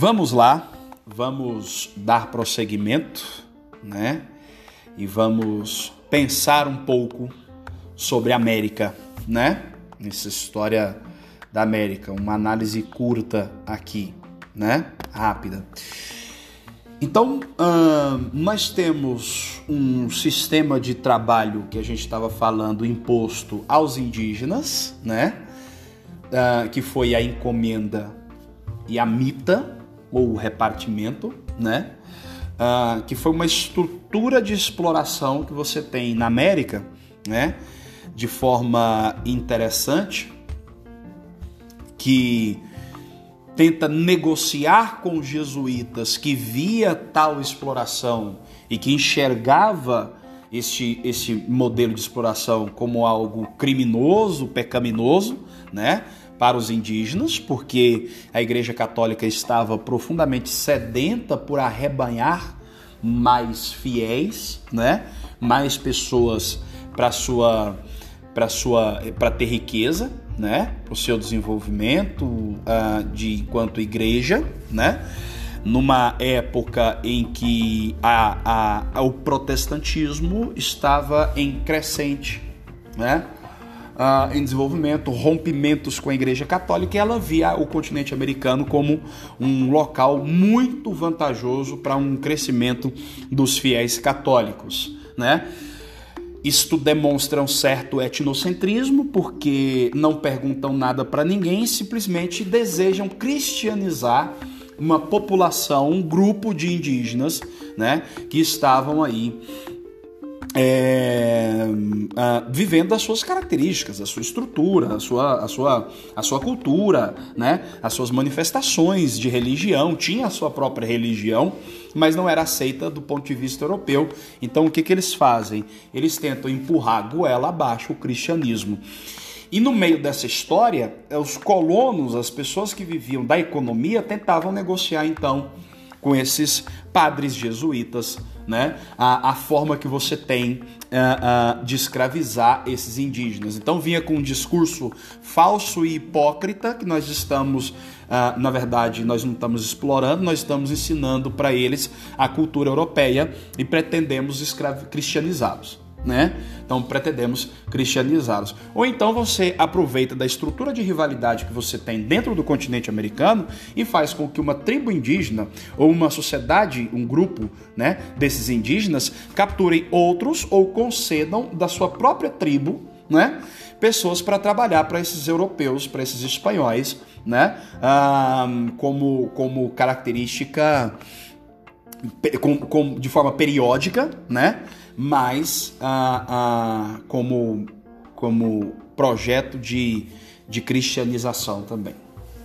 Vamos lá, vamos dar prosseguimento, né? E vamos pensar um pouco sobre a América, né? Nessa história da América, uma análise curta aqui, né? Rápida. Então, hum, nós temos um sistema de trabalho que a gente estava falando imposto aos indígenas, né? Uh, que foi a encomenda e a mita, ou repartimento, né? Uh, que foi uma estrutura de exploração que você tem na América, né? De forma interessante, que tenta negociar com os jesuítas que via tal exploração e que enxergava este, esse modelo de exploração como algo criminoso, pecaminoso, né? Para os indígenas, porque a Igreja Católica estava profundamente sedenta por arrebanhar mais fiéis, né? Mais pessoas para sua para sua para ter riqueza, né? Para o seu desenvolvimento uh, de enquanto igreja, né? Numa época em que a, a, o protestantismo estava em crescente, né? Uh, em desenvolvimento, rompimentos com a Igreja Católica, e ela via o continente americano como um local muito vantajoso para um crescimento dos fiéis católicos, né? Isto demonstra um certo etnocentrismo, porque não perguntam nada para ninguém, simplesmente desejam cristianizar uma população, um grupo de indígenas, né, que estavam aí é, vivendo as suas características, a sua estrutura, a sua, a sua, a sua cultura, né? as suas manifestações de religião, tinha a sua própria religião, mas não era aceita do ponto de vista europeu. Então o que, que eles fazem? Eles tentam empurrar a goela abaixo o cristianismo. E no meio dessa história, os colonos, as pessoas que viviam da economia, tentavam negociar então com esses padres jesuítas né, a, a forma que você tem uh, uh, de escravizar esses indígenas. Então vinha com um discurso falso e hipócrita que nós estamos, uh, na verdade, nós não estamos explorando, nós estamos ensinando para eles a cultura europeia e pretendemos cristianizá-los né? Então pretendemos cristianizá-los. Ou então você aproveita da estrutura de rivalidade que você tem dentro do continente americano e faz com que uma tribo indígena ou uma sociedade, um grupo, né, desses indígenas capturem outros ou concedam da sua própria tribo, né? Pessoas para trabalhar para esses europeus, para esses espanhóis, né? Como, como característica com, com, de forma periódica, né? Mas ah, ah, como, como projeto de, de cristianização também.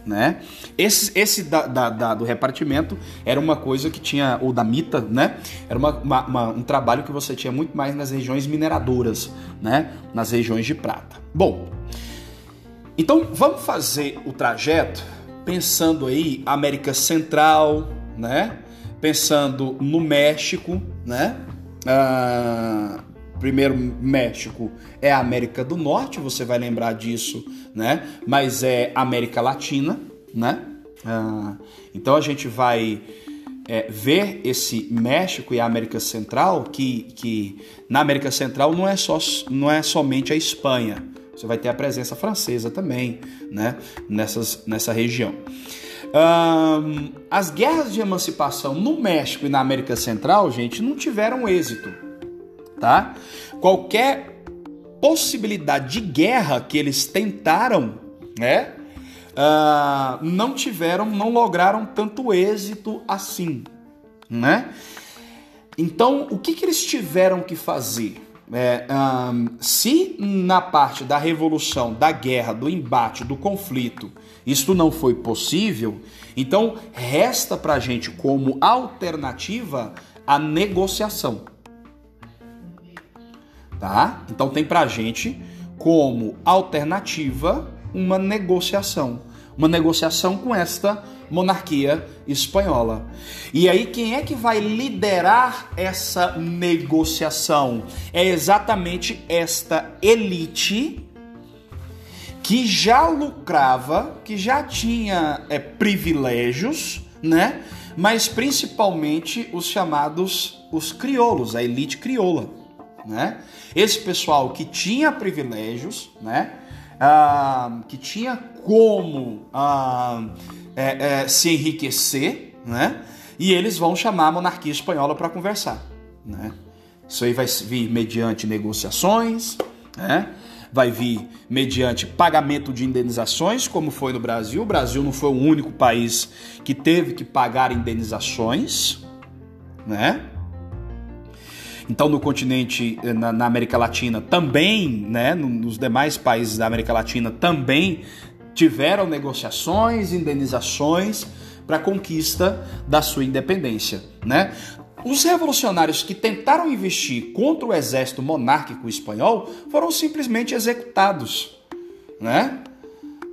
Né? Esse, esse da, da, da, do repartimento era uma coisa que tinha, ou da mita, né? Era uma, uma, uma, um trabalho que você tinha muito mais nas regiões mineradoras, né? Nas regiões de prata. Bom, então vamos fazer o trajeto pensando aí América Central, né? Pensando no México, né? Ah, primeiro México é a América do Norte, você vai lembrar disso, né? Mas é América Latina, né? Ah, então a gente vai é, ver esse México e a América Central, que, que na América Central não é, só, não é somente a Espanha, você vai ter a presença francesa também, né? Nessas, nessa região. Um, as guerras de emancipação no México e na América Central, gente, não tiveram êxito, tá? Qualquer possibilidade de guerra que eles tentaram, né? Uh, não tiveram, não lograram tanto êxito assim, né? Então, o que, que eles tiveram que fazer? É, um, se na parte da revolução, da guerra, do embate, do conflito, isto não foi possível, então resta para a gente como alternativa a negociação. Tá? Então tem para a gente como alternativa uma negociação. Uma negociação com esta monarquia espanhola. E aí, quem é que vai liderar essa negociação? É exatamente esta elite que já lucrava, que já tinha é, privilégios, né? Mas principalmente os chamados os crioulos, a elite crioula, né? Esse pessoal que tinha privilégios, né? Ah, que tinha como ah, é, é, se enriquecer, né? E eles vão chamar a monarquia espanhola para conversar, né? Isso aí vai vir mediante negociações, né? vai vir mediante pagamento de indenizações, como foi no Brasil. O Brasil não foi o único país que teve que pagar indenizações, né? Então, no continente, na, na América Latina também, né, nos demais países da América Latina também tiveram negociações, indenizações para a conquista da sua independência, né? Os revolucionários que tentaram investir contra o exército monárquico espanhol foram simplesmente executados, né?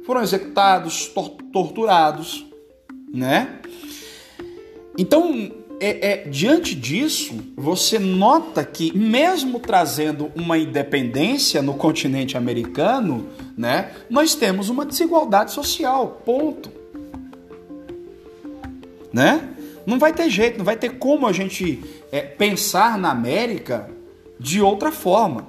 Foram executados, tor torturados, né? Então, é, é, diante disso, você nota que, mesmo trazendo uma independência no continente americano, né, nós temos uma desigualdade social. Ponto. Né? Não vai ter jeito, não vai ter como a gente é, pensar na América de outra forma.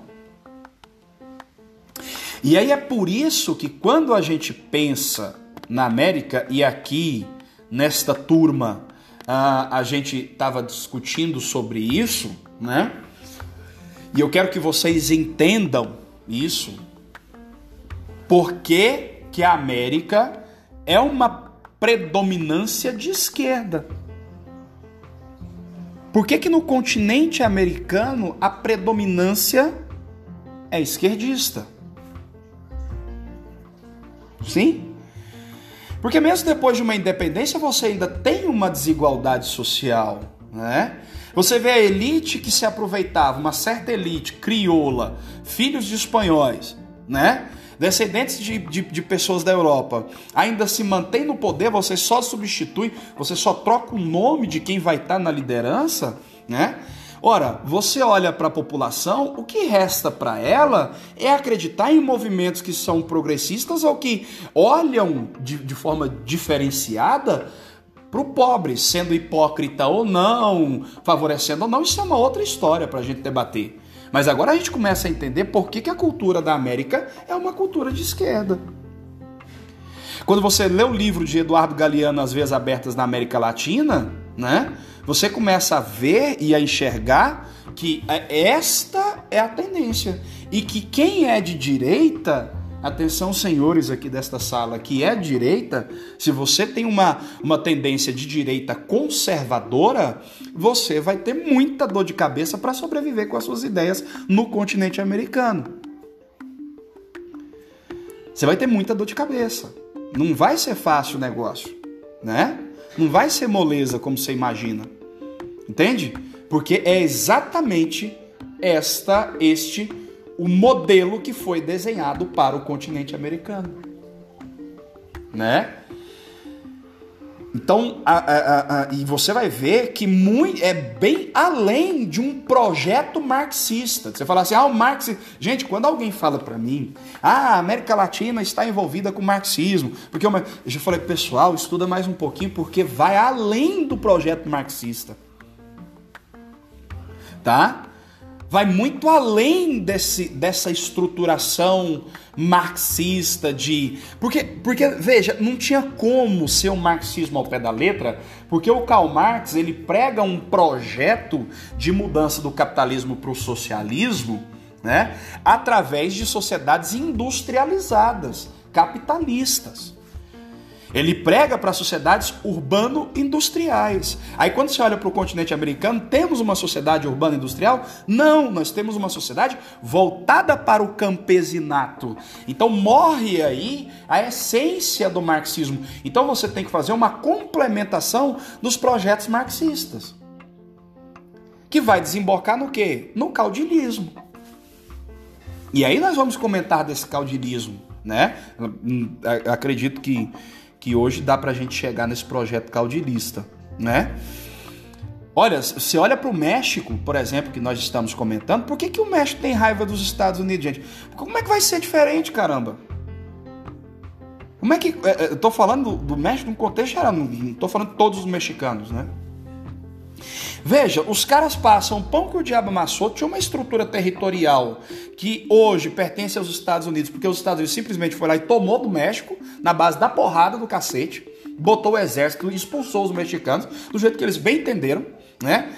E aí é por isso que quando a gente pensa na América, e aqui nesta turma a, a gente estava discutindo sobre isso, né? E eu quero que vocês entendam isso. Porque que a América é uma predominância de esquerda. Por que, que no continente americano a predominância é esquerdista? Sim? Porque mesmo depois de uma independência você ainda tem uma desigualdade social, né? Você vê a elite que se aproveitava, uma certa elite crioula, filhos de espanhóis, né? descendentes de, de, de, pessoas da Europa, ainda se mantém no poder, você só substitui, você só troca o nome de quem vai estar na liderança, né? Ora, você olha para a população, o que resta para ela é acreditar em movimentos que são progressistas ou que olham de, de forma diferenciada para o pobre, sendo hipócrita ou não, favorecendo ou não, isso é uma outra história para a gente debater. Mas agora a gente começa a entender por que, que a cultura da América é uma cultura de esquerda. Quando você lê o livro de Eduardo Galeano, As Veias Abertas na América Latina, né, você começa a ver e a enxergar que esta é a tendência. E que quem é de direita Atenção, senhores aqui desta sala, que é direita, se você tem uma, uma tendência de direita conservadora, você vai ter muita dor de cabeça para sobreviver com as suas ideias no continente americano. Você vai ter muita dor de cabeça. Não vai ser fácil o negócio, né? Não vai ser moleza como você imagina. Entende? Porque é exatamente esta este o modelo que foi desenhado para o continente americano. Né? Então, a, a, a, e você vai ver que muito, é bem além de um projeto marxista. Você fala assim, ah, o Marx. Gente, quando alguém fala para mim, ah, a América Latina está envolvida com o marxismo, porque eu, eu já falei, pessoal, estuda mais um pouquinho, porque vai além do projeto marxista. Tá? Vai muito além desse, dessa estruturação marxista de. Porque, porque, veja, não tinha como ser um marxismo ao pé da letra, porque o Karl Marx ele prega um projeto de mudança do capitalismo para o socialismo né, através de sociedades industrializadas, capitalistas. Ele prega para sociedades urbano-industriais. Aí quando você olha para o continente americano, temos uma sociedade urbana-industrial? Não, nós temos uma sociedade voltada para o campesinato. Então morre aí a essência do marxismo. Então você tem que fazer uma complementação dos projetos marxistas. Que vai desembocar no quê? No caudilismo. E aí nós vamos comentar desse caudilismo, né? Acredito que que hoje dá para a gente chegar nesse projeto caudilista, né? Olha, se olha para o México, por exemplo, que nós estamos comentando, por que, que o México tem raiva dos Estados Unidos, gente? Como é que vai ser diferente, caramba? Como é que. É, é, eu tô falando do, do México num contexto geral, não tô falando de todos os mexicanos, né? Veja, os caras passam pão que o diabo amassou, tinha uma estrutura territorial que hoje pertence aos Estados Unidos, porque os Estados Unidos simplesmente foi lá e tomou do México, na base da porrada do cacete, botou o exército expulsou os mexicanos, do jeito que eles bem entenderam, né?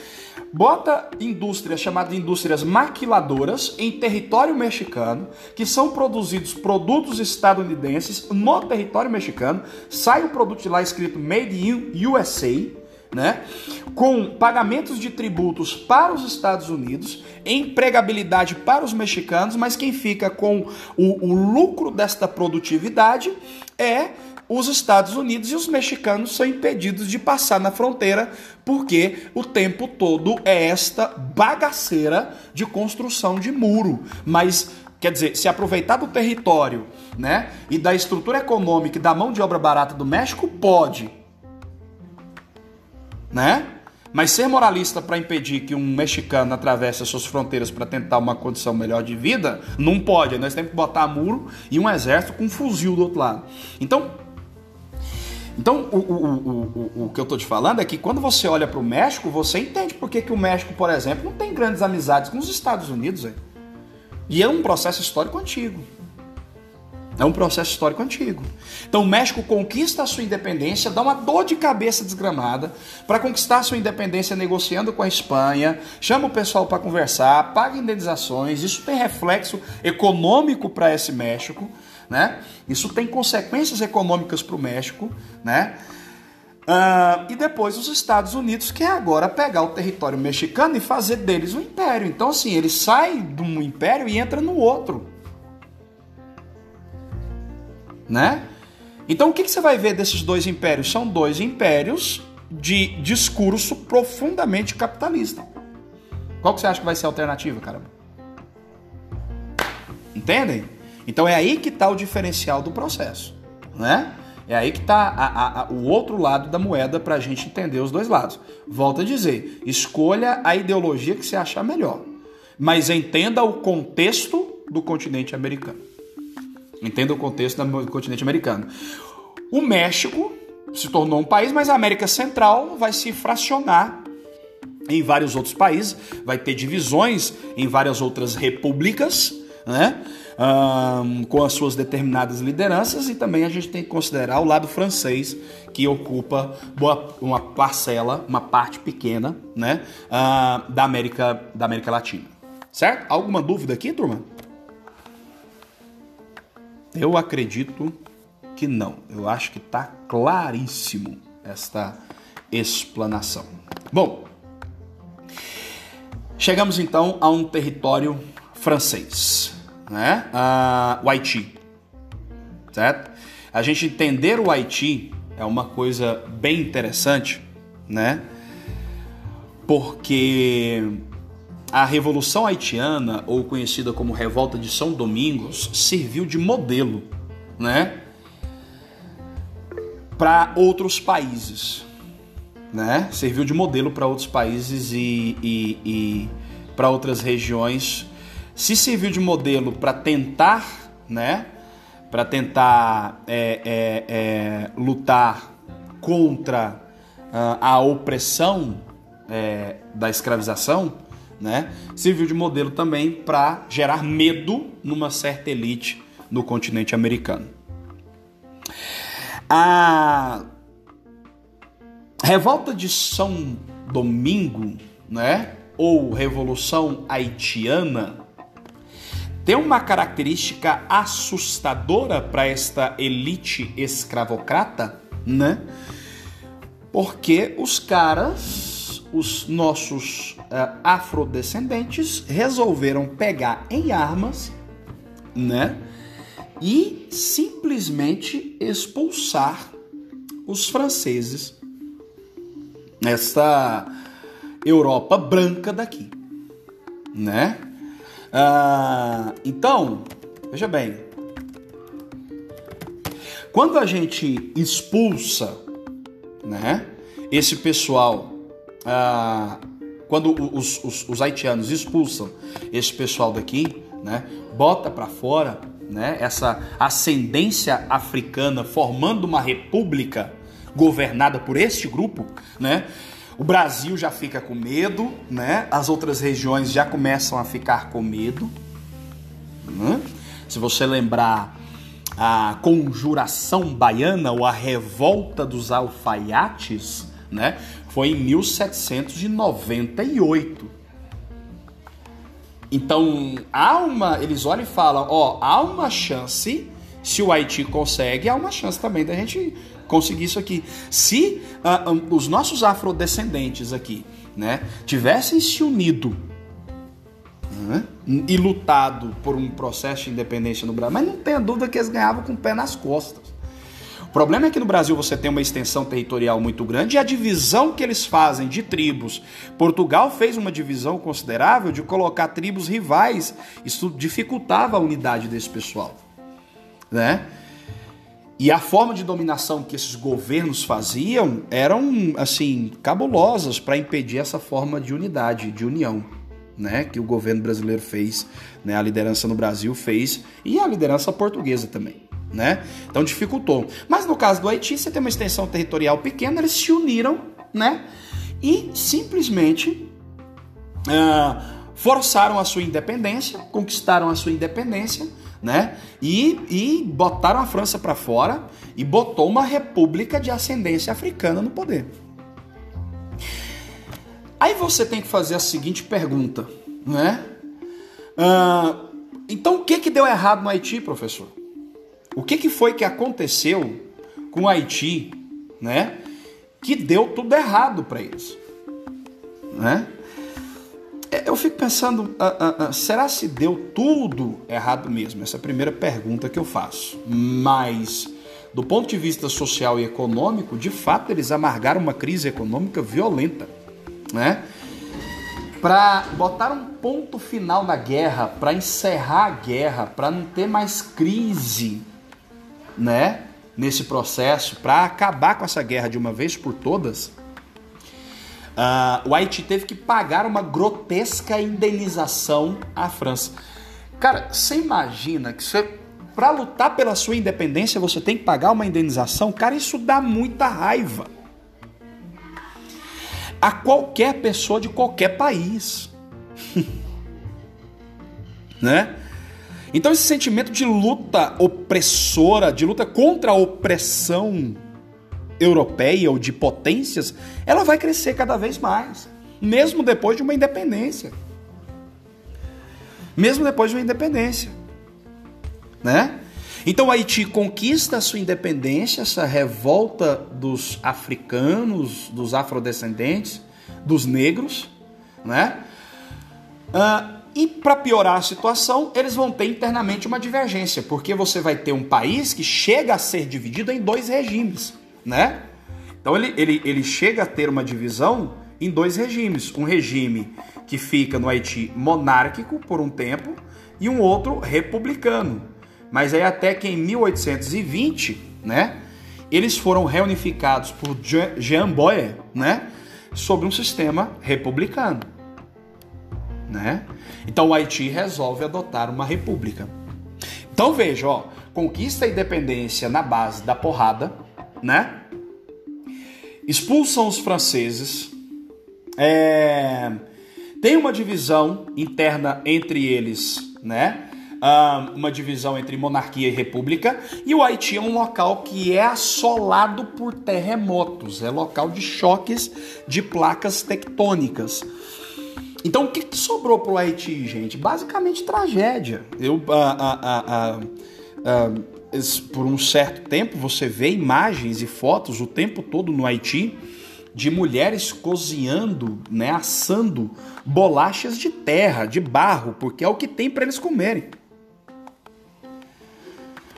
Bota indústrias chamadas indústrias maquiladoras em território mexicano, que são produzidos produtos estadunidenses no território mexicano. Sai o produto de lá escrito Made in USA, né? Com pagamentos de tributos para os Estados Unidos, empregabilidade para os mexicanos, mas quem fica com o, o lucro desta produtividade é os Estados Unidos e os mexicanos são impedidos de passar na fronteira porque o tempo todo é esta bagaceira de construção de muro. Mas quer dizer, se aproveitar do território, né, e da estrutura econômica e da mão de obra barata do México pode, né? Mas ser moralista para impedir que um mexicano atravesse as suas fronteiras para tentar uma condição melhor de vida, não pode. Nós temos que botar muro e um exército com um fuzil do outro lado. Então, então, o, o, o, o, que eu estou te falando é que quando você olha para o México, você entende por que, que o México, por exemplo, não tem grandes amizades com os Estados Unidos. Hein? E é um processo histórico antigo. É um processo histórico antigo. Então o México conquista a sua independência, dá uma dor de cabeça desgramada para conquistar a sua independência negociando com a Espanha, chama o pessoal para conversar, paga indenizações. Isso tem reflexo econômico para esse México né? Isso tem consequências econômicas para o México, né? Uh, e depois os Estados Unidos quer agora pegar o território mexicano e fazer deles um império. Então, assim, ele sai de um império e entra no outro. Né? Então, o que, que você vai ver desses dois impérios? São dois impérios de discurso profundamente capitalista. Qual que você acha que vai ser a alternativa, caramba? Entendem? Então é aí que está o diferencial do processo, né? É aí que está o outro lado da moeda para a gente entender os dois lados. Volto a dizer, escolha a ideologia que você achar melhor, mas entenda o contexto do continente americano. Entenda o contexto do continente americano. O México se tornou um país, mas a América Central vai se fracionar em vários outros países, vai ter divisões em várias outras repúblicas, né? um, com as suas determinadas lideranças, e também a gente tem que considerar o lado francês, que ocupa boa, uma parcela, uma parte pequena né, uh, da, América, da América Latina. Certo? Alguma dúvida aqui, turma? Eu acredito que não. Eu acho que está claríssimo esta explanação. Bom, chegamos então a um território francês né? Ah, o Haiti, certo? A gente entender o Haiti é uma coisa bem interessante, né? Porque a Revolução Haitiana, ou conhecida como Revolta de São Domingos, serviu de modelo, né? Para outros países, né? Serviu de modelo para outros países e, e, e para outras regiões se serviu de modelo para tentar, né, para tentar é, é, é, lutar contra uh, a opressão é, da escravização, né, serviu de modelo também para gerar medo numa certa elite no continente americano. A revolta de São Domingo, né, ou Revolução Haitiana, tem uma característica assustadora para esta elite escravocrata, né? Porque os caras, os nossos uh, afrodescendentes, resolveram pegar em armas, né? E simplesmente expulsar os franceses nesta Europa branca daqui, né? Ah, então, veja bem. Quando a gente expulsa, né, esse pessoal, ah, quando os, os, os, haitianos expulsam esse pessoal daqui, né, bota para fora, né, essa ascendência africana formando uma república governada por este grupo, né, o Brasil já fica com medo, né, as outras regiões já começam a ficar com medo. Né? Se você lembrar a conjuração baiana ou a revolta dos alfaiates, né, foi em 1798. Então, há uma, eles olham e falam, ó, há uma chance, se o Haiti consegue, há uma chance também da gente conseguir isso aqui. Se uh, um, os nossos afrodescendentes aqui, né, tivessem se unido né, e lutado por um processo de independência no Brasil, mas não tenha dúvida que eles ganhavam com o pé nas costas. O problema é que no Brasil você tem uma extensão territorial muito grande e a divisão que eles fazem de tribos. Portugal fez uma divisão considerável de colocar tribos rivais. Isso dificultava a unidade desse pessoal, né? E a forma de dominação que esses governos faziam eram assim cabulosas para impedir essa forma de unidade, de união, né? Que o governo brasileiro fez, né? A liderança no Brasil fez e a liderança portuguesa também né? Então dificultou. Mas no caso do Haiti, você tem uma extensão territorial pequena, eles se uniram, né? E simplesmente uh, forçaram a sua independência, conquistaram a sua independência, né? E, e botaram a França para fora e botou uma república de ascendência africana no poder. Aí você tem que fazer a seguinte pergunta, né? Uh, então o que, que deu errado no Haiti, professor? O que, que foi que aconteceu com o Haiti, né? Que deu tudo errado para eles, né? É, eu fico pensando, será se deu tudo errado mesmo? Essa é a primeira pergunta que eu faço. Mas, do ponto de vista social e econômico, de fato eles amargaram uma crise econômica violenta, né? Para botar um ponto final na guerra, para encerrar a guerra, para não ter mais crise né, nesse processo, para acabar com essa guerra de uma vez por todas, uh, o Haiti teve que pagar uma grotesca indenização à França. Cara, você imagina que você, para lutar pela sua independência, você tem que pagar uma indenização? Cara, isso dá muita raiva. A qualquer pessoa de qualquer país. né? Então esse sentimento de luta opressora, de luta contra a opressão europeia ou de potências, ela vai crescer cada vez mais, mesmo depois de uma independência. Mesmo depois de uma independência, né? Então Haiti conquista a sua independência, essa revolta dos africanos, dos afrodescendentes, dos negros, né? Uh, e para piorar a situação, eles vão ter internamente uma divergência, porque você vai ter um país que chega a ser dividido em dois regimes, né? Então ele, ele, ele chega a ter uma divisão em dois regimes. Um regime que fica no Haiti monárquico por um tempo e um outro republicano. Mas aí até que em 1820, né, eles foram reunificados por Jean Boyer, né, sobre um sistema republicano né? Então o Haiti resolve adotar uma república. Então veja, ó, conquista a independência na base da porrada, né? Expulsam os franceses, é... tem uma divisão interna entre eles, né? uma divisão entre monarquia e república, e o Haiti é um local que é assolado por terremotos, é local de choques de placas tectônicas. Então, o que, que sobrou para o Haiti, gente? Basicamente, tragédia. Eu, por um certo tempo, você vê imagens e fotos o tempo todo no Haiti de mulheres cozinhando, né, assando bolachas de terra, de barro, porque é o que tem para eles comerem.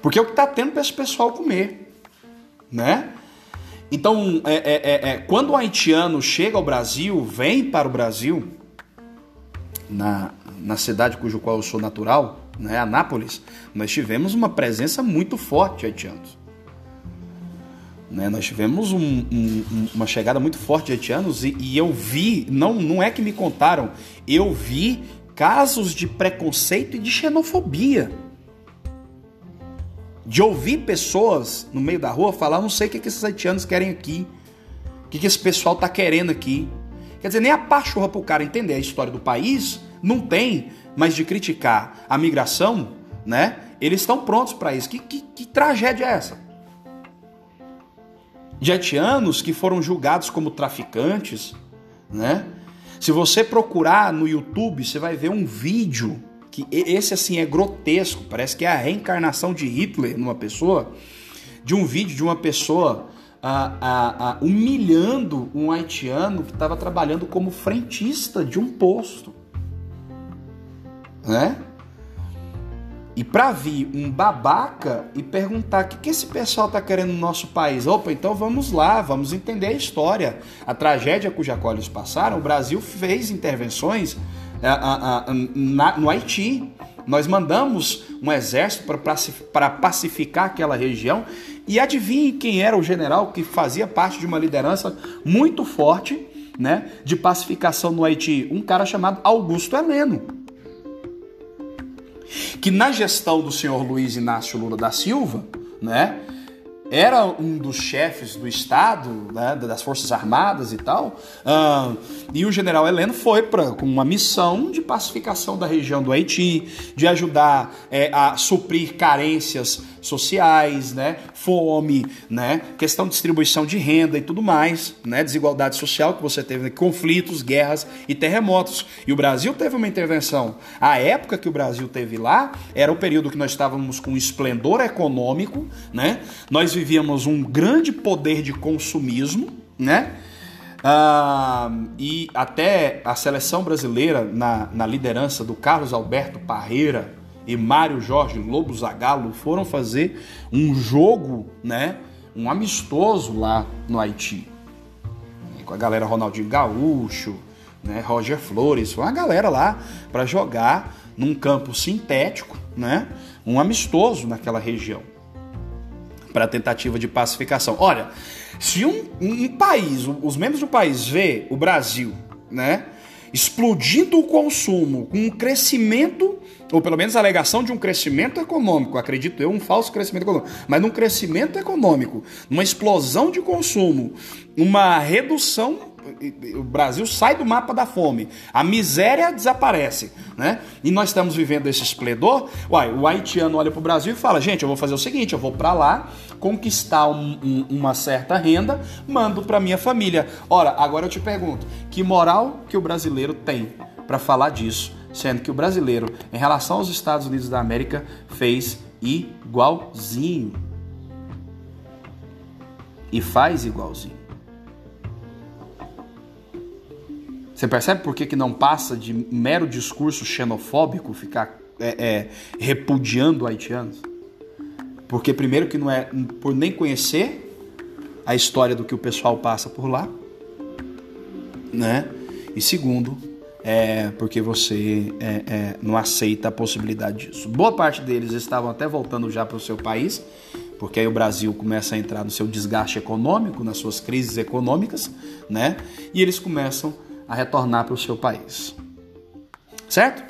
Porque é o que está tendo para esse pessoal comer, né? Então, é, é, é, é, quando o haitiano chega ao Brasil, vem para o Brasil, na, na cidade cujo qual eu sou natural, né, Anápolis, nós tivemos uma presença muito forte de haitianos. Né, nós tivemos um, um, uma chegada muito forte de haitianos e, e eu vi, não, não é que me contaram, eu vi casos de preconceito e de xenofobia de ouvir pessoas no meio da rua falar: não sei o que, que esses haitianos querem aqui, o que, que esse pessoal tá querendo aqui. Quer dizer, nem a pachorra para o cara entender a história do país, não tem, mas de criticar a migração, né? Eles estão prontos para isso. Que, que, que tragédia é essa? De haitianos que foram julgados como traficantes, né? Se você procurar no YouTube, você vai ver um vídeo que esse assim é grotesco, parece que é a reencarnação de Hitler numa pessoa, de um vídeo de uma pessoa humilhando um haitiano que estava trabalhando como frentista de um posto, né? E para vir um babaca e perguntar o que, que esse pessoal está querendo no nosso país. Opa, então vamos lá, vamos entender a história. A tragédia cuja qual eles passaram, o Brasil fez intervenções a, a, a, na, no Haiti. Nós mandamos um exército para pacificar aquela região. E adivinhe quem era o general que fazia parte de uma liderança muito forte né, de pacificação no Haiti? Um cara chamado Augusto Heleno que na gestão do senhor Luiz Inácio Lula da Silva, né, era um dos chefes do Estado, né, das Forças Armadas e tal, uh, e o general Heleno foi pra, com uma missão de pacificação da região do Haiti, de ajudar é, a suprir carências sociais, né, fome, né, questão de distribuição de renda e tudo mais, né, desigualdade social que você teve, né, conflitos, guerras e terremotos. E o Brasil teve uma intervenção. A época que o Brasil teve lá era o período que nós estávamos com esplendor econômico, né? Nós vivíamos um grande poder de consumismo, né? Ah, e até a seleção brasileira, na, na liderança do Carlos Alberto Parreira e Mário Jorge Lobo Zagallo, foram fazer um jogo, né? Um amistoso lá no Haiti. Com a galera Ronaldinho Gaúcho, né, Roger Flores, foi uma galera lá para jogar num campo sintético, né? Um amistoso naquela região para tentativa de pacificação. Olha, se um, um, país, os membros do país vê o Brasil, né, explodindo o consumo com um crescimento, ou pelo menos a alegação de um crescimento econômico, acredito eu, um falso crescimento econômico, mas num crescimento econômico, numa explosão de consumo, uma redução o Brasil sai do mapa da fome, a miséria desaparece, né? E nós estamos vivendo esse esplendor. Uai, o haitiano olha para o Brasil e fala: gente, eu vou fazer o seguinte, eu vou para lá conquistar um, um, uma certa renda, mando para minha família. Ora, agora eu te pergunto, que moral que o brasileiro tem para falar disso, sendo que o brasileiro, em relação aos Estados Unidos da América, fez igualzinho e faz igualzinho. Você percebe por que, que não passa de mero discurso xenofóbico ficar é, é, repudiando haitianos? Porque, primeiro, que não é por nem conhecer a história do que o pessoal passa por lá, né? E segundo, é porque você é, é, não aceita a possibilidade disso. Boa parte deles estavam até voltando já para o seu país, porque aí o Brasil começa a entrar no seu desgaste econômico, nas suas crises econômicas, né? E eles começam a retornar para o seu país. Certo?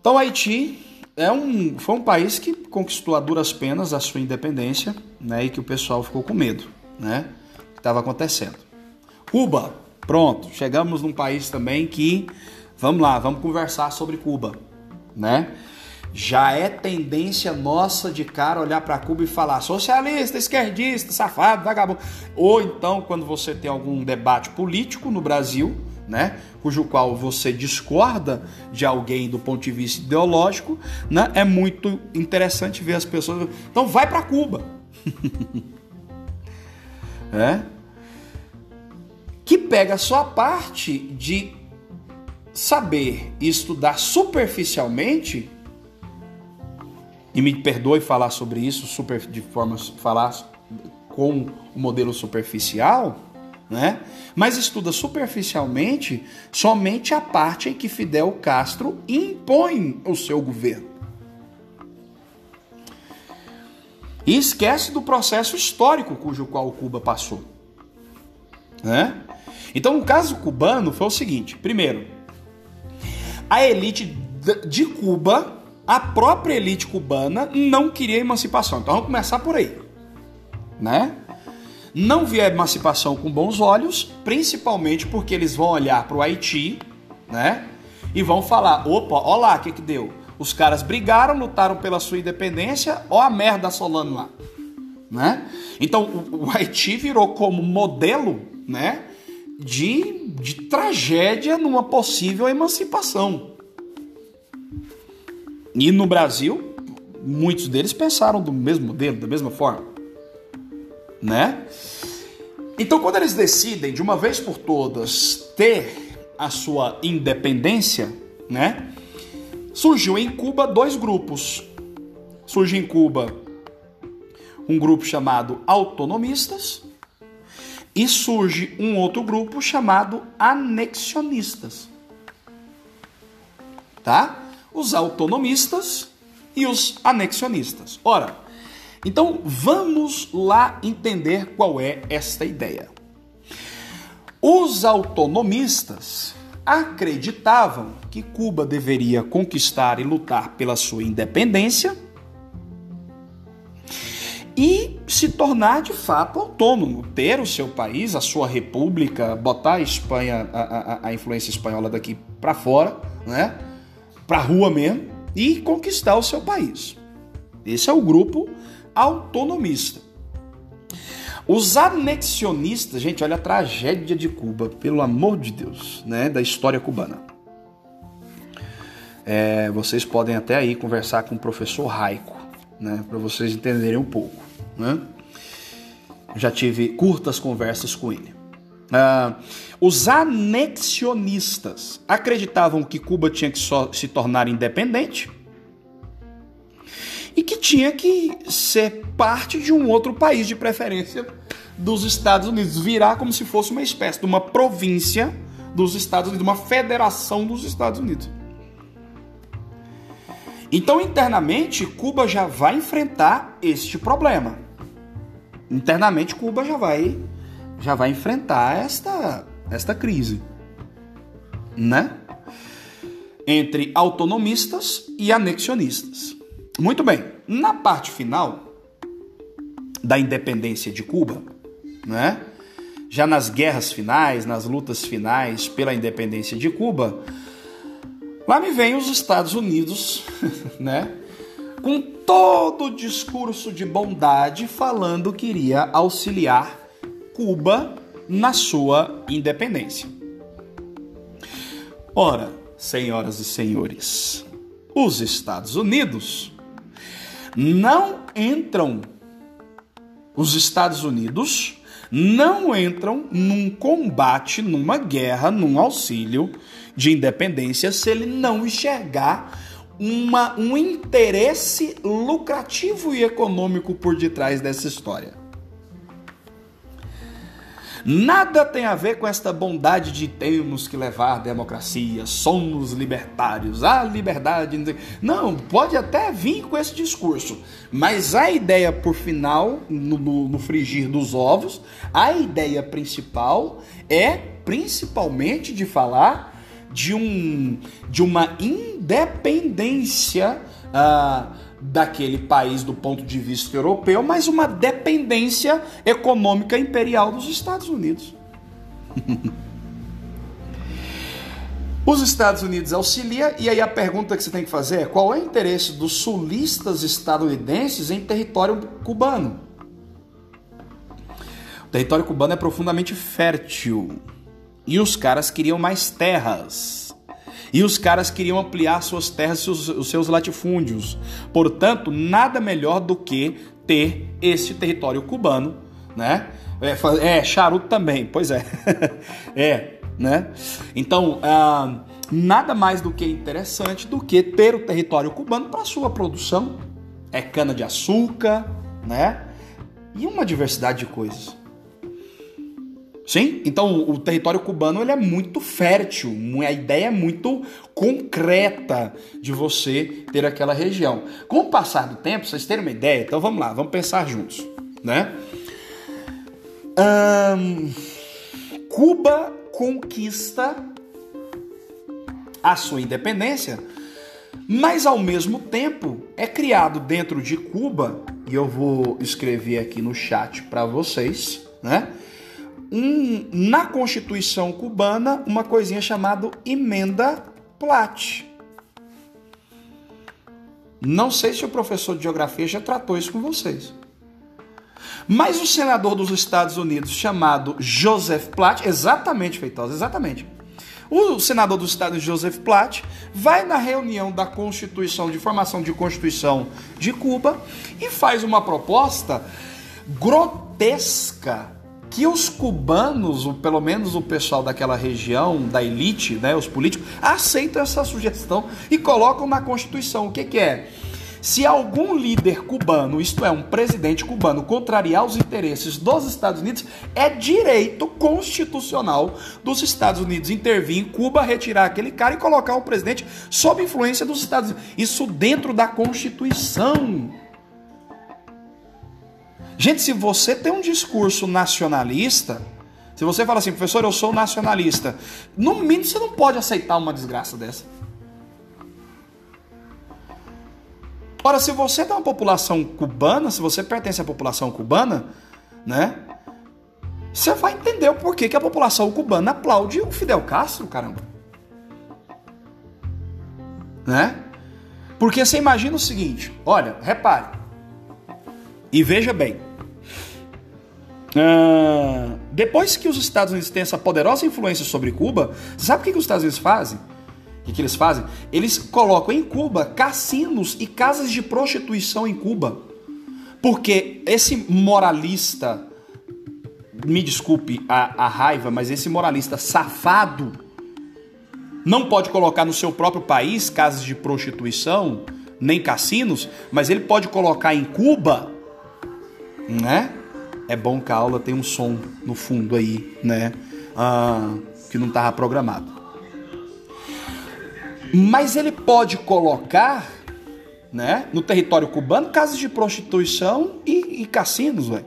Então, Haiti é um, foi um país que conquistou a duras penas a sua independência né, e que o pessoal ficou com medo né, que estava acontecendo. Cuba, pronto, chegamos num país também que, vamos lá, vamos conversar sobre Cuba. Né? Já é tendência nossa de cara olhar para Cuba e falar socialista, esquerdista, safado, vagabundo. Ou então, quando você tem algum debate político no Brasil, né, cujo qual você discorda de alguém do ponto de vista ideológico, né, é muito interessante ver as pessoas. Então, vai para Cuba. é? Que pega só a parte de saber estudar superficialmente e me perdoe falar sobre isso super, de forma falar com o modelo superficial, né? Mas estuda superficialmente somente a parte em que Fidel Castro impõe o seu governo. E esquece do processo histórico cujo qual Cuba passou. Né? Então, o caso cubano foi o seguinte: primeiro, a elite de Cuba a própria elite cubana não queria emancipação. Então vamos começar por aí, né? Não via a emancipação com bons olhos, principalmente porque eles vão olhar para o Haiti, né? E vão falar: opa, olha lá o que, que deu. Os caras brigaram, lutaram pela sua independência, ó a merda assolando lá. Né? Então o, o Haiti virou como modelo né, de, de tragédia numa possível emancipação. E no Brasil, muitos deles pensaram do mesmo modelo, da mesma forma. Né? Então, quando eles decidem de uma vez por todas ter a sua independência, né? Surgiu em Cuba dois grupos. Surge em Cuba um grupo chamado autonomistas e surge um outro grupo chamado anexionistas. Tá? Os autonomistas e os anexionistas. Ora, então vamos lá entender qual é esta ideia. Os autonomistas acreditavam que Cuba deveria conquistar e lutar pela sua independência e se tornar de fato autônomo, ter o seu país, a sua república, botar a Espanha, a, a, a influência espanhola daqui para fora, né? Para rua mesmo e conquistar o seu país. Esse é o grupo autonomista. Os anexionistas, gente, olha a tragédia de Cuba, pelo amor de Deus, né, da história cubana. É, vocês podem até aí conversar com o professor Raico, né, para vocês entenderem um pouco. Né? Já tive curtas conversas com ele. Ah, os anexionistas acreditavam que Cuba tinha que só se tornar independente e que tinha que ser parte de um outro país, de preferência dos Estados Unidos, virar como se fosse uma espécie de uma província dos Estados Unidos, uma federação dos Estados Unidos. Então, internamente, Cuba já vai enfrentar este problema. Internamente, Cuba já vai já vai enfrentar esta esta crise, né? Entre autonomistas e anexionistas. Muito bem, na parte final da independência de Cuba, né? Já nas guerras finais, nas lutas finais pela independência de Cuba, lá me vem os Estados Unidos, né? Com todo o discurso de bondade falando que iria auxiliar Cuba na sua independência. Ora, senhoras e senhores, os Estados Unidos não entram, os Estados Unidos não entram num combate, numa guerra, num auxílio de independência se ele não enxergar uma, um interesse lucrativo e econômico por detrás dessa história. Nada tem a ver com esta bondade de temos que levar a democracia, somos libertários, a liberdade. Não, pode até vir com esse discurso, mas a ideia por final, no, no, no frigir dos ovos, a ideia principal é principalmente de falar de, um, de uma independência. Uh, daquele país do ponto de vista europeu, mas uma dependência econômica imperial dos Estados Unidos. Os Estados Unidos auxilia, e aí a pergunta que você tem que fazer é: qual é o interesse dos sulistas estadunidenses em território cubano? O território cubano é profundamente fértil e os caras queriam mais terras. E os caras queriam ampliar suas terras, seus, os seus latifúndios. Portanto, nada melhor do que ter esse território cubano, né? É, é charuto também, pois é. é, né? Então, ah, nada mais do que interessante do que ter o território cubano para sua produção. É cana de açúcar, né? E uma diversidade de coisas. Sim? Então o território cubano ele é muito fértil, a ideia é muito concreta de você ter aquela região. Com o passar do tempo, vocês terem uma ideia, então vamos lá, vamos pensar juntos, né? Cuba conquista a sua independência Mas ao mesmo tempo é criado dentro de Cuba, e eu vou escrever aqui no chat para vocês, né? Um, na Constituição cubana, uma coisinha chamada emenda Platt. Não sei se o professor de geografia já tratou isso com vocês. Mas o senador dos Estados Unidos, chamado Joseph Platt, exatamente, Feitosa, exatamente. O senador dos Estados Unidos, Joseph Platt, vai na reunião da Constituição, de formação de Constituição de Cuba, e faz uma proposta grotesca que os cubanos, ou pelo menos o pessoal daquela região, da elite, né, os políticos, aceitam essa sugestão e colocam na Constituição. O que, que é? Se algum líder cubano, isto é, um presidente cubano, contrariar os interesses dos Estados Unidos, é direito constitucional dos Estados Unidos intervir em Cuba, retirar aquele cara e colocar o presidente sob influência dos Estados Unidos. Isso dentro da Constituição. Gente, se você tem um discurso nacionalista, se você fala assim, professor, eu sou nacionalista, no mínimo você não pode aceitar uma desgraça dessa. Ora, se você tem uma população cubana, se você pertence à população cubana, né? Você vai entender o porquê que a população cubana aplaude o Fidel Castro, caramba. Né? Porque você imagina o seguinte, olha, repare. E veja bem. Uh, depois que os Estados Unidos têm essa poderosa influência sobre Cuba, sabe o que, que os Estados Unidos fazem? O que, que eles fazem? Eles colocam em Cuba cassinos e casas de prostituição em Cuba. Porque esse moralista, me desculpe a, a raiva, mas esse moralista safado não pode colocar no seu próprio país casas de prostituição, nem cassinos, mas ele pode colocar em Cuba, né? É bom que a aula tem um som no fundo aí, né? Ah, que não estava programado. Mas ele pode colocar né, no território cubano casas de prostituição e, e cassinos. Véio.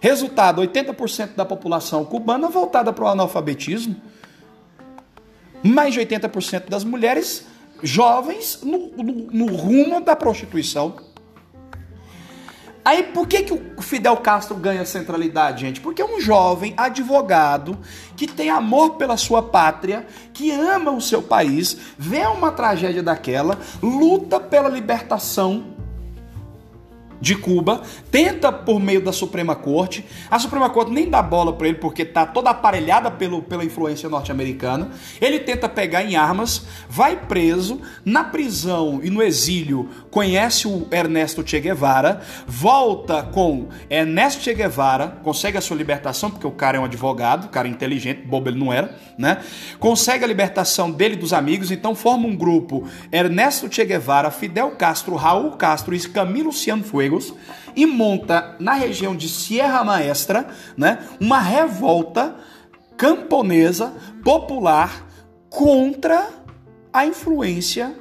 Resultado: 80% da população cubana voltada para o analfabetismo. Mais de 80% das mulheres jovens no, no, no rumo da prostituição. Aí por que, que o Fidel Castro ganha centralidade, gente? Porque é um jovem advogado que tem amor pela sua pátria, que ama o seu país, vê uma tragédia daquela, luta pela libertação de Cuba, tenta por meio da Suprema Corte. A Suprema Corte nem dá bola para ele porque está toda aparelhada pelo, pela influência norte-americana. Ele tenta pegar em armas, vai preso, na prisão e no exílio conhece o Ernesto Che Guevara, volta com Ernesto Che Guevara, consegue a sua libertação porque o cara é um advogado, cara inteligente, bobo ele não era, né? Consegue a libertação dele e dos amigos, então forma um grupo Ernesto Che Guevara, Fidel Castro, Raul Castro e Camilo Cienfuegos e monta na região de Sierra Maestra, né, uma revolta camponesa popular contra a influência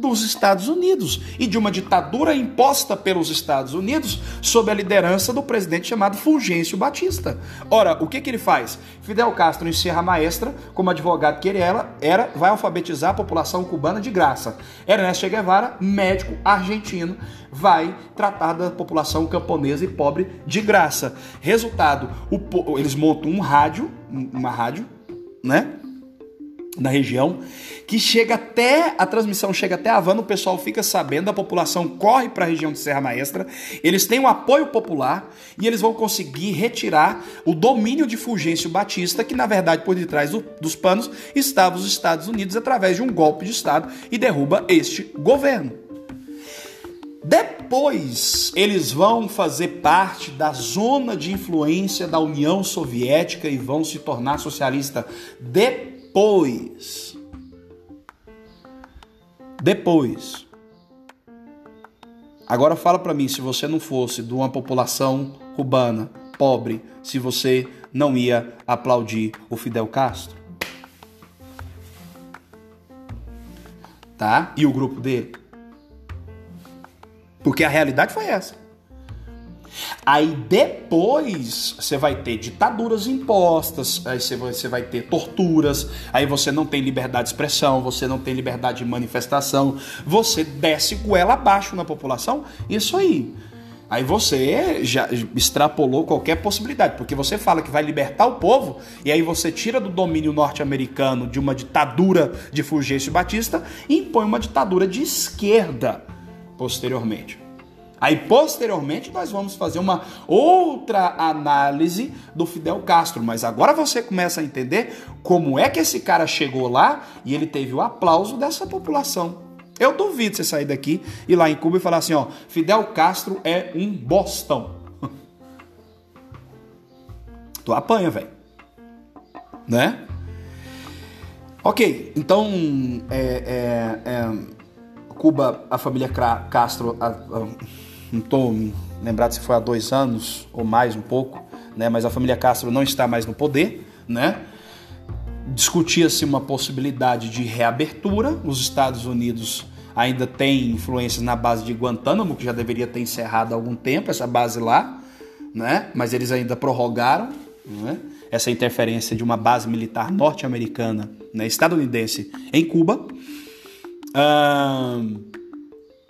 dos Estados Unidos e de uma ditadura imposta pelos Estados Unidos sob a liderança do presidente chamado Fulgêncio Batista. Ora, o que, que ele faz? Fidel Castro em Serra Maestra, como advogado que ele era, vai alfabetizar a população cubana de graça. Ernesto Che Guevara, médico argentino, vai tratar da população camponesa e pobre de graça. Resultado, eles montam um rádio, uma rádio, né? Na região, que chega até a transmissão chega até Havana, o pessoal fica sabendo, a população corre para a região de Serra Maestra, eles têm um apoio popular e eles vão conseguir retirar o domínio de Fulgêncio Batista, que na verdade por detrás do, dos panos estava os Estados Unidos através de um golpe de Estado e derruba este governo. Depois, eles vão fazer parte da zona de influência da União Soviética e vão se tornar socialista depois depois. Depois. Agora fala para mim, se você não fosse de uma população cubana pobre, se você não ia aplaudir o Fidel Castro? Tá? E o grupo dele? Porque a realidade foi essa. Aí depois você vai ter ditaduras impostas, aí você vai ter torturas, aí você não tem liberdade de expressão, você não tem liberdade de manifestação, você desce goela abaixo na população, isso aí. Aí você já extrapolou qualquer possibilidade, porque você fala que vai libertar o povo, e aí você tira do domínio norte-americano de uma ditadura de Fulgêncio Batista e impõe uma ditadura de esquerda posteriormente. Aí, posteriormente, nós vamos fazer uma outra análise do Fidel Castro. Mas agora você começa a entender como é que esse cara chegou lá e ele teve o aplauso dessa população. Eu duvido você sair daqui e lá em Cuba e falar assim: ó, Fidel Castro é um bostão. tu apanha, velho. Né? Ok, então é, é, é, Cuba, a família Castro. A, a, não estou lembrado se foi há dois anos ou mais um pouco, né? Mas a família Castro não está mais no poder, né? Discutia-se uma possibilidade de reabertura. Os Estados Unidos ainda tem influências na base de Guantánamo, que já deveria ter encerrado há algum tempo essa base lá, né? Mas eles ainda prorrogaram, né? Essa interferência de uma base militar norte-americana, né, estadunidense, em Cuba.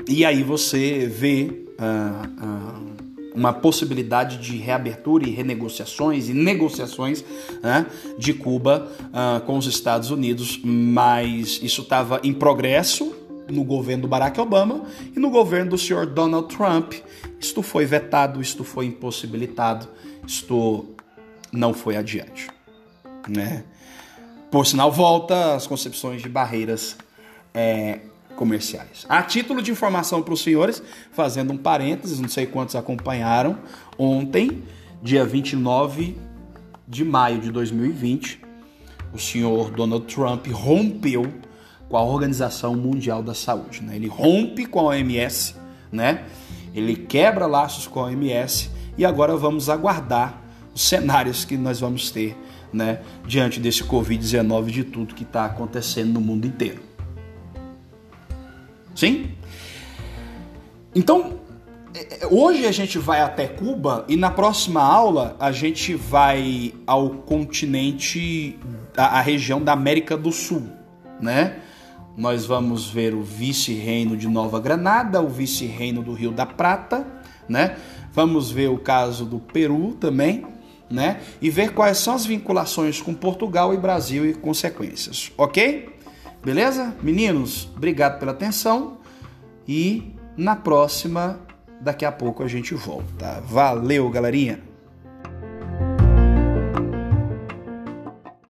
e aí você vê uh, uh, uma possibilidade de reabertura e renegociações e negociações uh, de Cuba ah, com os Estados Unidos, mas isso estava em progresso no governo do Barack Obama e no governo do senhor Donald Trump. Isto foi vetado, isto foi impossibilitado, isto não foi adiante. Né? Por sinal, volta às concepções de barreiras é, comerciais. A título de informação para os senhores, fazendo um parênteses, não sei quantos acompanharam, ontem, dia 29 de maio de 2020, o senhor Donald Trump rompeu com a Organização Mundial da Saúde. Né? Ele rompe com a OMS, né? ele quebra laços com a OMS e agora vamos aguardar os cenários que nós vamos ter né, diante desse Covid-19 de tudo que está acontecendo no mundo inteiro. Sim? Então, é, é, hoje a gente vai até Cuba e na próxima aula a gente vai ao continente, a, região da América do Sul, né? Nós vamos ver o vice-reino de Nova Granada, o vice-reino do Rio da Prata, né? Vamos ver o caso do Peru também, né? E ver quais são as vinculações com Portugal e Brasil e consequências, ok? Beleza? Meninos, obrigado pela atenção e na próxima, daqui a pouco a gente volta. Valeu, galerinha!